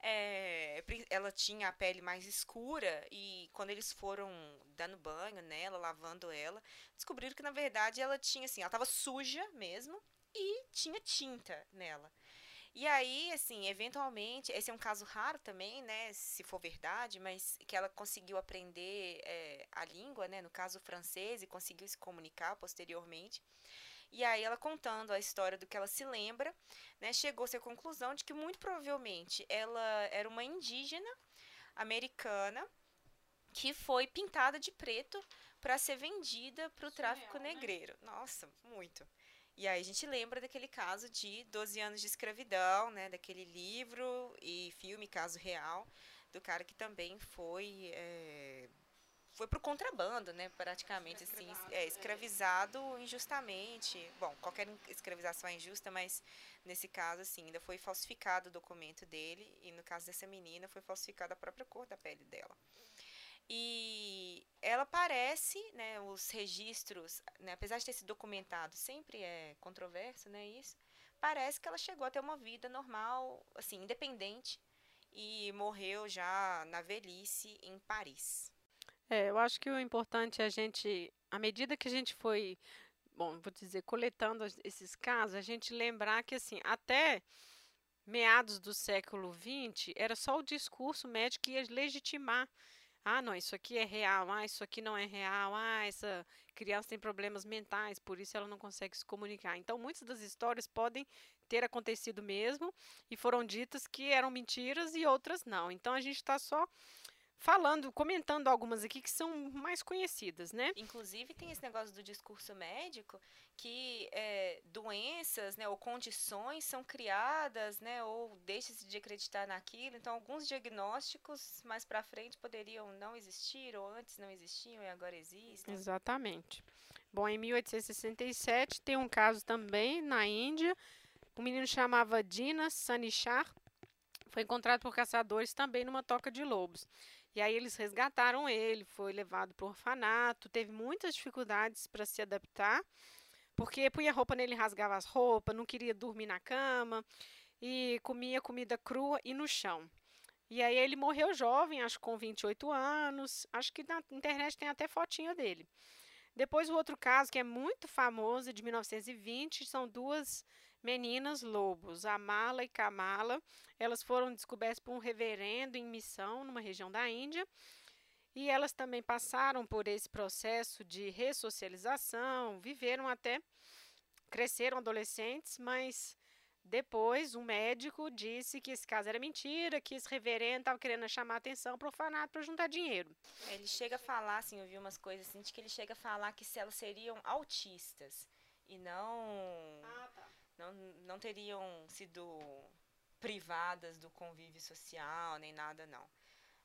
É, ela tinha a pele mais escura e quando eles foram dando banho nela, lavando ela, descobriram que na verdade ela tinha assim, ela estava suja mesmo e tinha tinta nela. E aí, assim, eventualmente, esse é um caso raro também, né, se for verdade, mas que ela conseguiu aprender é, a língua, né, no caso francês, e conseguiu se comunicar posteriormente. E aí ela contando a história do que ela se lembra, né, chegou-se à conclusão de que muito provavelmente ela era uma indígena americana que foi pintada de preto para ser vendida para o tráfico né? negreiro. Né? Nossa, muito. E aí a gente lembra daquele caso de 12 anos de escravidão, né, daquele livro e filme, caso real, do cara que também foi é, foi pro contrabando, né, praticamente assim, é, escravizado injustamente. Bom, qualquer escravização é injusta, mas nesse caso assim, ainda foi falsificado o documento dele e no caso dessa menina foi falsificada a própria cor da pele dela. E ela parece, né, os registros, né, apesar de ter sido documentado, sempre é controverso, né, isso. Parece que ela chegou a ter uma vida normal, assim, independente e morreu já na velhice em Paris. É, eu acho que o importante é a gente, à medida que a gente foi, bom, vou dizer, coletando esses casos, a gente lembrar que assim, até meados do século XX, era só o discurso médico que ia legitimar ah, não, isso aqui é real. Ah, isso aqui não é real. Ah, essa criança tem problemas mentais, por isso ela não consegue se comunicar. Então, muitas das histórias podem ter acontecido mesmo e foram ditas que eram mentiras e outras não. Então, a gente está só falando, comentando algumas aqui que são mais conhecidas, né? Inclusive tem esse negócio do discurso médico que é, doenças, né, ou condições são criadas, né, ou deixa-se de acreditar naquilo. Então alguns diagnósticos mais para frente poderiam não existir ou antes não existiam e agora existem. Exatamente. Bom, em 1867 tem um caso também na Índia. Um menino chamava Dina Sanichar foi encontrado por caçadores também numa toca de lobos. E aí eles resgataram ele, foi levado para o orfanato, teve muitas dificuldades para se adaptar, porque punha roupa nele, rasgava as roupas, não queria dormir na cama e comia comida crua e no chão. E aí ele morreu jovem, acho com 28 anos, acho que na internet tem até fotinha dele. Depois o outro caso que é muito famoso, de 1920, são duas meninas lobos, Amala e Kamala. Elas foram descobertas por um reverendo em missão numa região da Índia. E elas também passaram por esse processo de ressocialização, viveram até, cresceram adolescentes, mas depois um médico disse que esse caso era mentira, que esse reverendo estava querendo chamar atenção para o orfanato para juntar dinheiro. Ele chega a falar, assim, eu vi umas coisas assim, de que ele chega a falar que se elas seriam autistas e não. Ah, tá não, não teriam sido privadas do convívio social, nem nada, não.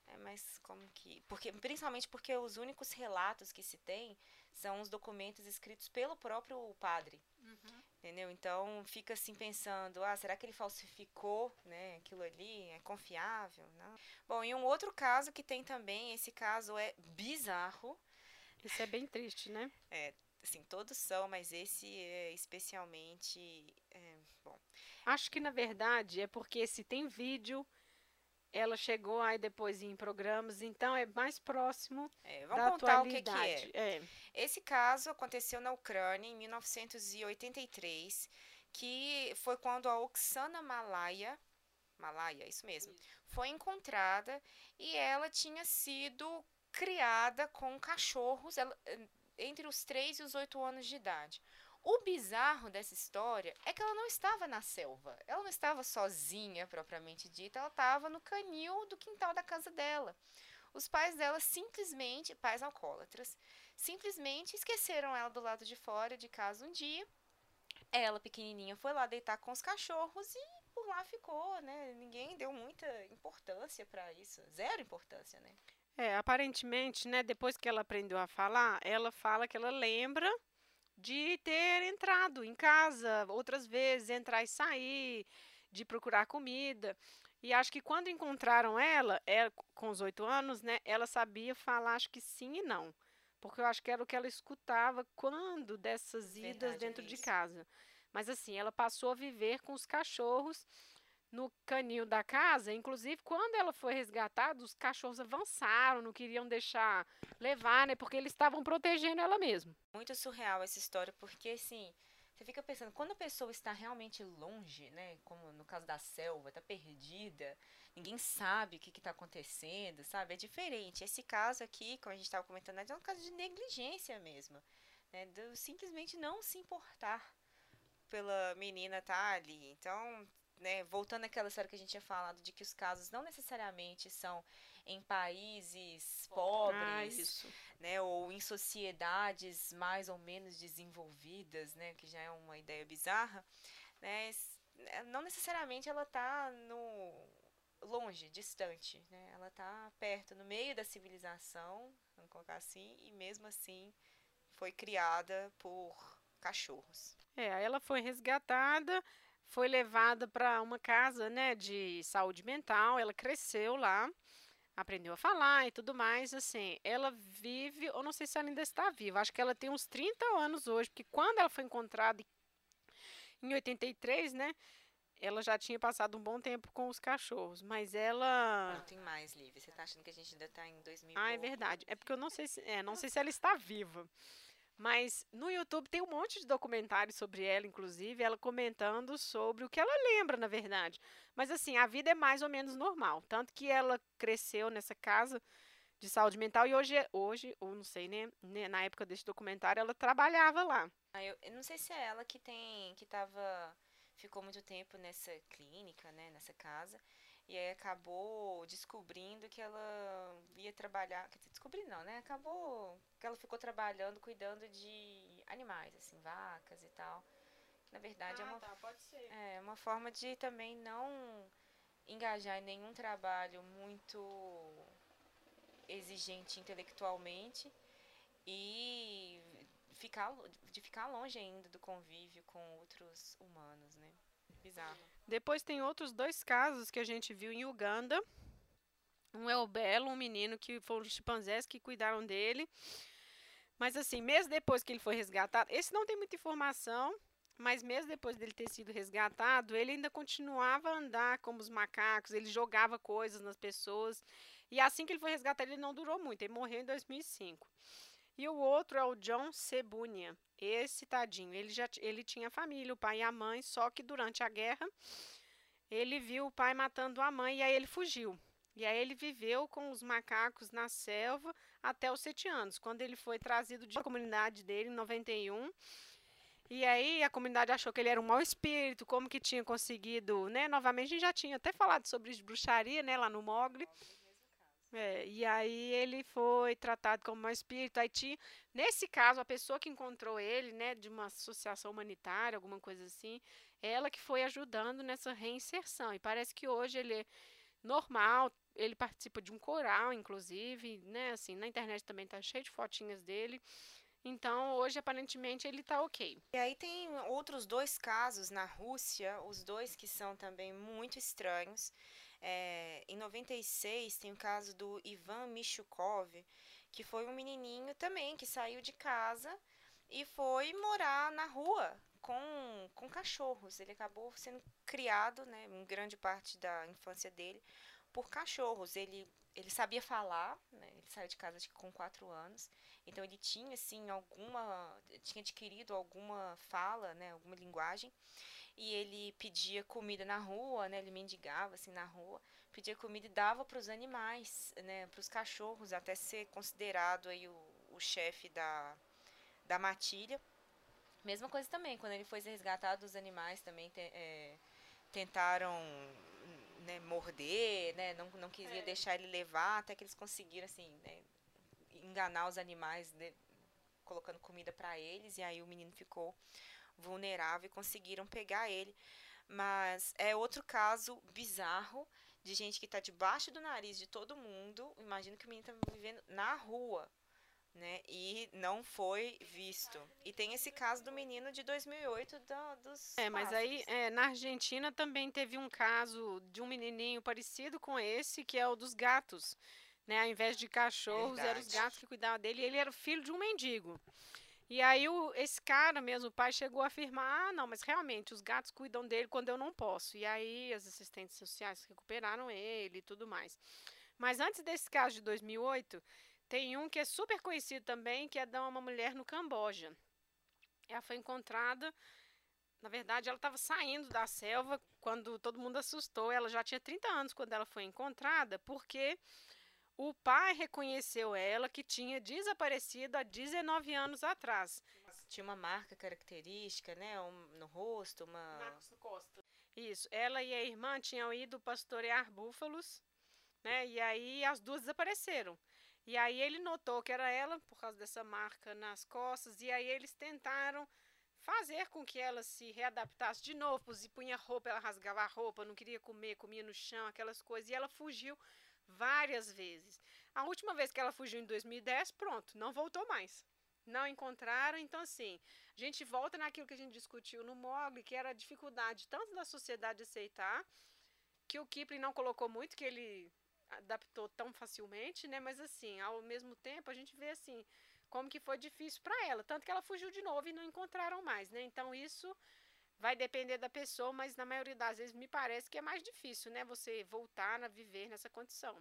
É, mas como que. Porque, principalmente porque os únicos relatos que se tem são os documentos escritos pelo próprio padre. Uhum. Entendeu? Então fica assim pensando, ah, será que ele falsificou né, aquilo ali? É confiável? Não. Bom, e um outro caso que tem também, esse caso é bizarro. Isso é bem triste, né? É, assim, todos são, mas esse é especialmente. Acho que na verdade é porque se tem vídeo, ela chegou aí depois em programas, então é mais próximo é, vamos da contar atualidade. o que, que é. é. Esse caso aconteceu na Ucrânia em 1983, que foi quando a Oksana Malaya, Malaya, isso mesmo, isso. foi encontrada e ela tinha sido criada com cachorros. Ela, entre os 3 e os 8 anos de idade. O bizarro dessa história é que ela não estava na selva. Ela não estava sozinha, propriamente dita. Ela estava no canil do quintal da casa dela. Os pais dela simplesmente, pais alcoólatras, simplesmente esqueceram ela do lado de fora de casa um dia. Ela, pequenininha, foi lá deitar com os cachorros e por lá ficou, né? Ninguém deu muita importância para isso. Zero importância, né? É, aparentemente, né, depois que ela aprendeu a falar, ela fala que ela lembra de ter entrado em casa outras vezes, entrar e sair, de procurar comida. E acho que quando encontraram ela, ela com os oito anos, né, ela sabia falar, acho que sim e não. Porque eu acho que era o que ela escutava quando dessas idas Verdade, dentro é de casa. Mas assim, ela passou a viver com os cachorros no canil da casa. Inclusive, quando ela foi resgatada, os cachorros avançaram, não queriam deixar levar, né? Porque eles estavam protegendo ela mesmo. Muito surreal essa história, porque assim, você fica pensando, quando a pessoa está realmente longe, né? Como no caso da selva, está perdida, ninguém sabe o que está acontecendo, sabe? É diferente. Esse caso aqui, como a gente estava comentando, é um caso de negligência mesmo. Né? De simplesmente não se importar pela menina tá ali. Então, né, voltando àquela história que a gente tinha falado de que os casos não necessariamente são em países pobres, ah, né, ou em sociedades mais ou menos desenvolvidas, né, que já é uma ideia bizarra, né, não necessariamente ela está no longe, distante, né, ela está perto, no meio da civilização, vamos colocar assim, e mesmo assim foi criada por cachorros. É, ela foi resgatada, foi levada para uma casa, né, de saúde mental, ela cresceu lá, aprendeu a falar e tudo mais, assim, ela vive, eu não sei se ela ainda está viva, acho que ela tem uns 30 anos hoje, porque quando ela foi encontrada em 83, né, ela já tinha passado um bom tempo com os cachorros, mas ela... Não tem mais, Lívia, você está achando que a gente ainda está em 2000 Ah, é verdade, é porque eu não sei se, é, não sei se ela está viva. Mas no YouTube tem um monte de documentários sobre ela, inclusive, ela comentando sobre o que ela lembra, na verdade. Mas assim, a vida é mais ou menos normal. Tanto que ela cresceu nessa casa de saúde mental e hoje, hoje ou não sei, né, né na época desse documentário, ela trabalhava lá. Ah, eu, eu não sei se é ela que tem, que tava, ficou muito tempo nessa clínica, né, nessa casa. E aí acabou descobrindo que ela ia trabalhar. Quer dizer, descobrir não, né? Acabou que ela ficou trabalhando, cuidando de animais, assim, vacas e tal. Na verdade, é ah, é, uma, tá, pode ser. é uma forma de também não engajar em nenhum trabalho muito exigente intelectualmente e ficar, de ficar longe ainda do convívio com outros humanos, né? Bizarro. Depois tem outros dois casos que a gente viu em Uganda. Um é o Belo, um menino que foram os chimpanzés que cuidaram dele. Mas assim, mesmo depois que ele foi resgatado, esse não tem muita informação, mas mesmo depois dele ter sido resgatado, ele ainda continuava a andar como os macacos, ele jogava coisas nas pessoas. E assim que ele foi resgatado, ele não durou muito, ele morreu em 2005. E o outro é o John Cebunia. Esse tadinho, ele já ele tinha família, o pai e a mãe, só que durante a guerra ele viu o pai matando a mãe e aí ele fugiu. E aí ele viveu com os macacos na selva até os sete anos, quando ele foi trazido de comunidade dele em 91. E aí a comunidade achou que ele era um mau espírito, como que tinha conseguido, né? Novamente a gente já tinha até falado sobre bruxaria, né, lá no Mogli. É, e aí ele foi tratado como um espírito. Aí tinha, nesse caso, a pessoa que encontrou ele, né, de uma associação humanitária, alguma coisa assim, ela que foi ajudando nessa reinserção. E parece que hoje ele é normal, ele participa de um coral, inclusive, né, assim, na internet também tá cheio de fotinhas dele. Então, hoje, aparentemente, ele está ok. E aí tem outros dois casos na Rússia, os dois que são também muito estranhos. É, em 96 tem o caso do Ivan Michukov, que foi um menininho também que saiu de casa e foi morar na rua com, com cachorros. Ele acabou sendo criado, né, em grande parte da infância dele, por cachorros. Ele, ele sabia falar, né, ele saiu de casa com quatro anos, então ele tinha assim alguma, tinha adquirido alguma fala, né, alguma linguagem e ele pedia comida na rua, né? Ele mendigava assim na rua, pedia comida e dava para os animais, né? Para os cachorros, até ser considerado aí o, o chefe da, da matilha. Mesma coisa também, quando ele foi resgatado, os animais também te, é, tentaram né, morder, né? Não, não queria é. deixar ele levar, até que eles conseguiram assim, né, enganar os animais, né, colocando comida para eles, e aí o menino ficou vulnerável e conseguiram pegar ele. Mas é outro caso bizarro de gente que está debaixo do nariz de todo mundo. Imagino que o menino está vivendo na rua, né? E não foi visto. E tem esse caso do menino de 2008 do, dos. É, mas aí é, na Argentina também teve um caso de um menininho parecido com esse, que é o dos gatos. Né? Ao invés de cachorros, eram os gatos que cuidavam dele. Ele era filho de um mendigo. E aí o, esse cara mesmo, o pai, chegou a afirmar, ah, não, mas realmente os gatos cuidam dele quando eu não posso. E aí as assistentes sociais recuperaram ele e tudo mais. Mas antes desse caso de 2008, tem um que é super conhecido também, que é de uma mulher no Camboja. Ela foi encontrada na verdade, ela estava saindo da selva quando todo mundo assustou. Ela já tinha 30 anos quando ela foi encontrada, porque o pai reconheceu ela que tinha desaparecido há 19 anos atrás. Tinha uma marca característica, né? Um, no rosto, uma. Marcos Costa. Isso. Ela e a irmã tinham ido pastorear búfalos, né? E aí as duas desapareceram. E aí ele notou que era ela por causa dessa marca nas costas. E aí eles tentaram fazer com que ela se readaptasse de novo, se punha roupa, ela rasgava a roupa, não queria comer, comia no chão, aquelas coisas. E ela fugiu várias vezes. A última vez que ela fugiu em 2010, pronto, não voltou mais. Não encontraram, então assim, a gente volta naquilo que a gente discutiu no Mogli, que era a dificuldade tanto da sociedade aceitar, que o Kipling não colocou muito, que ele adaptou tão facilmente, né? Mas assim, ao mesmo tempo, a gente vê assim, como que foi difícil para ela, tanto que ela fugiu de novo e não encontraram mais, né? Então isso vai depender da pessoa, mas na maioria das vezes me parece que é mais difícil, né? Você voltar a viver nessa condição.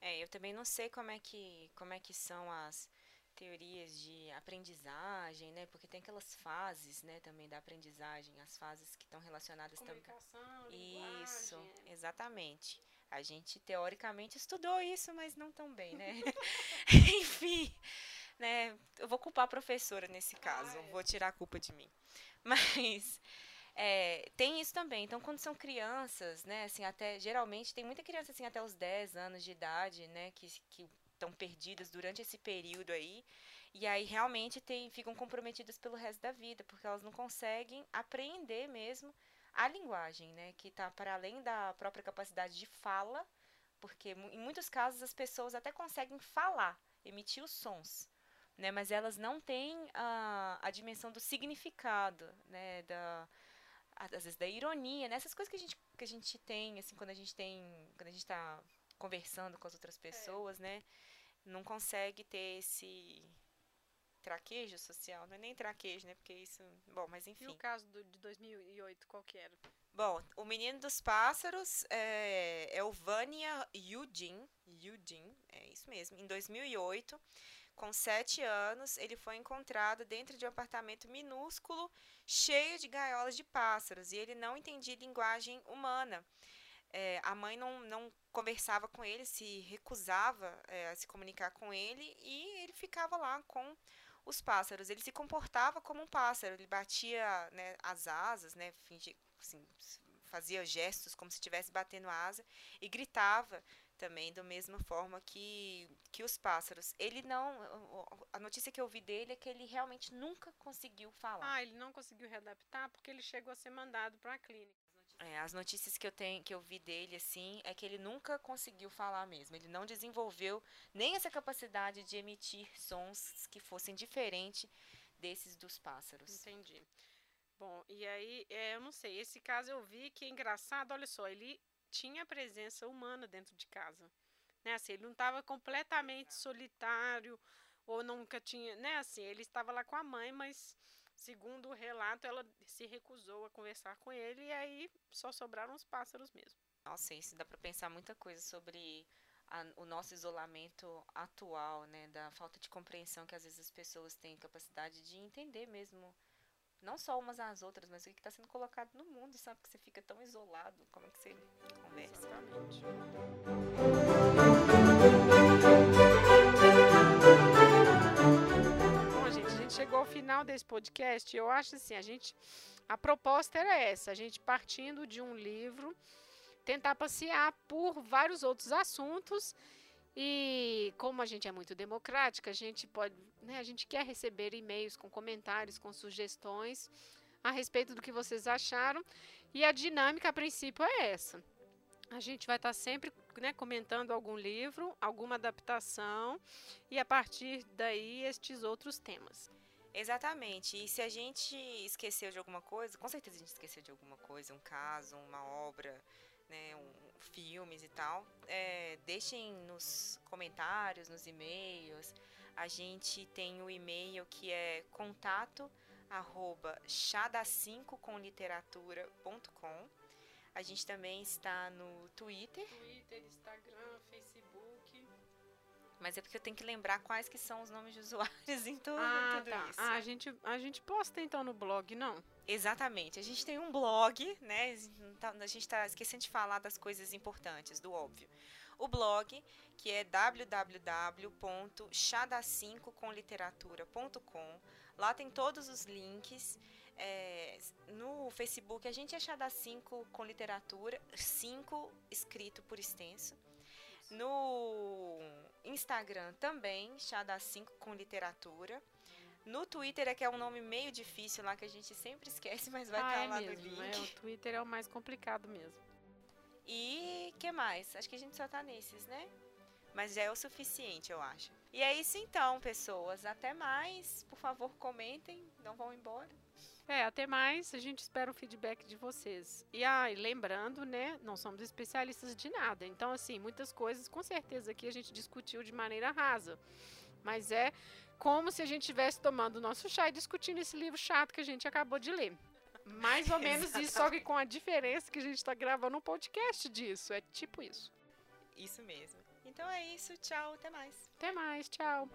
É, eu também não sei como é que como é que são as teorias de aprendizagem, né? Porque tem aquelas fases, né, também da aprendizagem, as fases que estão relacionadas também. Isso, exatamente. A gente teoricamente estudou isso, mas não tão bem, né? Enfim, né? Eu vou culpar a professora nesse caso, ah, é. vou tirar a culpa de mim. Mas é, tem isso também. Então, quando são crianças, né, assim, até geralmente tem muita criança assim até os 10 anos de idade, né, que que estão perdidas durante esse período aí. E aí realmente tem, ficam comprometidas pelo resto da vida, porque elas não conseguem aprender mesmo a linguagem, né, que está para além da própria capacidade de fala, porque em muitos casos as pessoas até conseguem falar, emitir os sons, né? Mas elas não têm a, a dimensão do significado, né? Da, às vezes da ironia, né? Essas coisas que a gente, que a gente tem, assim, quando a gente tem, quando a gente está conversando com as outras pessoas, é. né? Não consegue ter esse traquejo social, não é nem traquejo, né? Porque isso, bom, mas enfim. E o caso do, de 2008, qual que era? Bom, o Menino dos Pássaros é, é o Vânia Yudin, Yudin, é isso mesmo, em 2008 com sete anos, ele foi encontrado dentro de um apartamento minúsculo, cheio de gaiolas de pássaros, e ele não entendia linguagem humana. É, a mãe não, não conversava com ele, se recusava é, a se comunicar com ele, e ele ficava lá com os pássaros. Ele se comportava como um pássaro, ele batia né, as asas, né, fingia, assim, fazia gestos como se estivesse batendo asa, e gritava também, da mesma forma que, que os pássaros. Ele não. A notícia que eu vi dele é que ele realmente nunca conseguiu falar. Ah, ele não conseguiu readaptar porque ele chegou a ser mandado para a clínica. É, as notícias que eu tenho que eu vi dele assim é que ele nunca conseguiu falar mesmo. Ele não desenvolveu nem essa capacidade de emitir sons que fossem diferentes desses dos pássaros. Entendi. Bom, e aí, é, eu não sei, esse caso eu vi que é engraçado, olha só, ele tinha presença humana dentro de casa. Né? Assim, ele não estava completamente solitário ou nunca tinha, né? Assim, ele estava lá com a mãe, mas segundo o relato, ela se recusou a conversar com ele e aí só sobraram os pássaros mesmo. Nossa, isso dá para pensar muita coisa sobre a, o nosso isolamento atual, né? Da falta de compreensão que às vezes as pessoas têm capacidade de entender mesmo não só umas às outras, mas o que está sendo colocado no mundo, sabe? Que você fica tão isolado, como é que você conversa? Exatamente. Bom, gente, a gente chegou ao final desse podcast. Eu acho assim, a gente. A proposta era essa, a gente partindo de um livro, tentar passear por vários outros assuntos e como a gente é muito democrática, a gente pode, né, a gente quer receber e-mails com comentários, com sugestões a respeito do que vocês acharam. E a dinâmica a princípio é essa. A gente vai estar sempre né, comentando algum livro, alguma adaptação e a partir daí estes outros temas. Exatamente. E se a gente esqueceu de alguma coisa, com certeza a gente esqueceu de alguma coisa, um caso, uma obra, né, um, filmes e tal, é, deixem nos comentários, nos e-mails. A gente tem o e-mail que é contato arroba chada5 com literatura.com. A gente também está no Twitter. Twitter, Instagram, Facebook. Mas é porque eu tenho que lembrar quais que são os nomes de usuários em tudo, Ah, tudo tá. isso. Ah, a gente, a gente posta então no blog, não? Exatamente. A gente tem um blog, né? A gente está esquecendo de falar das coisas importantes, do óbvio. O blog, que é www.chada5comliteratura.com. Lá tem todos os links. É, no Facebook a gente é Chada 5 com literatura, 5 escrito por extenso. No Instagram também, Chada 5 com literatura. No Twitter é que é um nome meio difícil lá que a gente sempre esquece, mas vai ah, estar é lá mesmo. no é, link. o Twitter é o mais complicado mesmo. E que mais? Acho que a gente só tá nesses, né? Mas já é o suficiente, eu acho. E é isso então, pessoas. Até mais. Por favor, comentem. Não vão embora. É, até mais. A gente espera o feedback de vocês. E ah, e lembrando, né, não somos especialistas de nada. Então, assim, muitas coisas com certeza aqui a gente discutiu de maneira rasa. Mas é como se a gente estivesse tomando o nosso chá e discutindo esse livro chato que a gente acabou de ler. Mais ou menos isso, só que com a diferença que a gente está gravando um podcast disso. É tipo isso. Isso mesmo. Então é isso. Tchau. Até mais. Até mais. Tchau.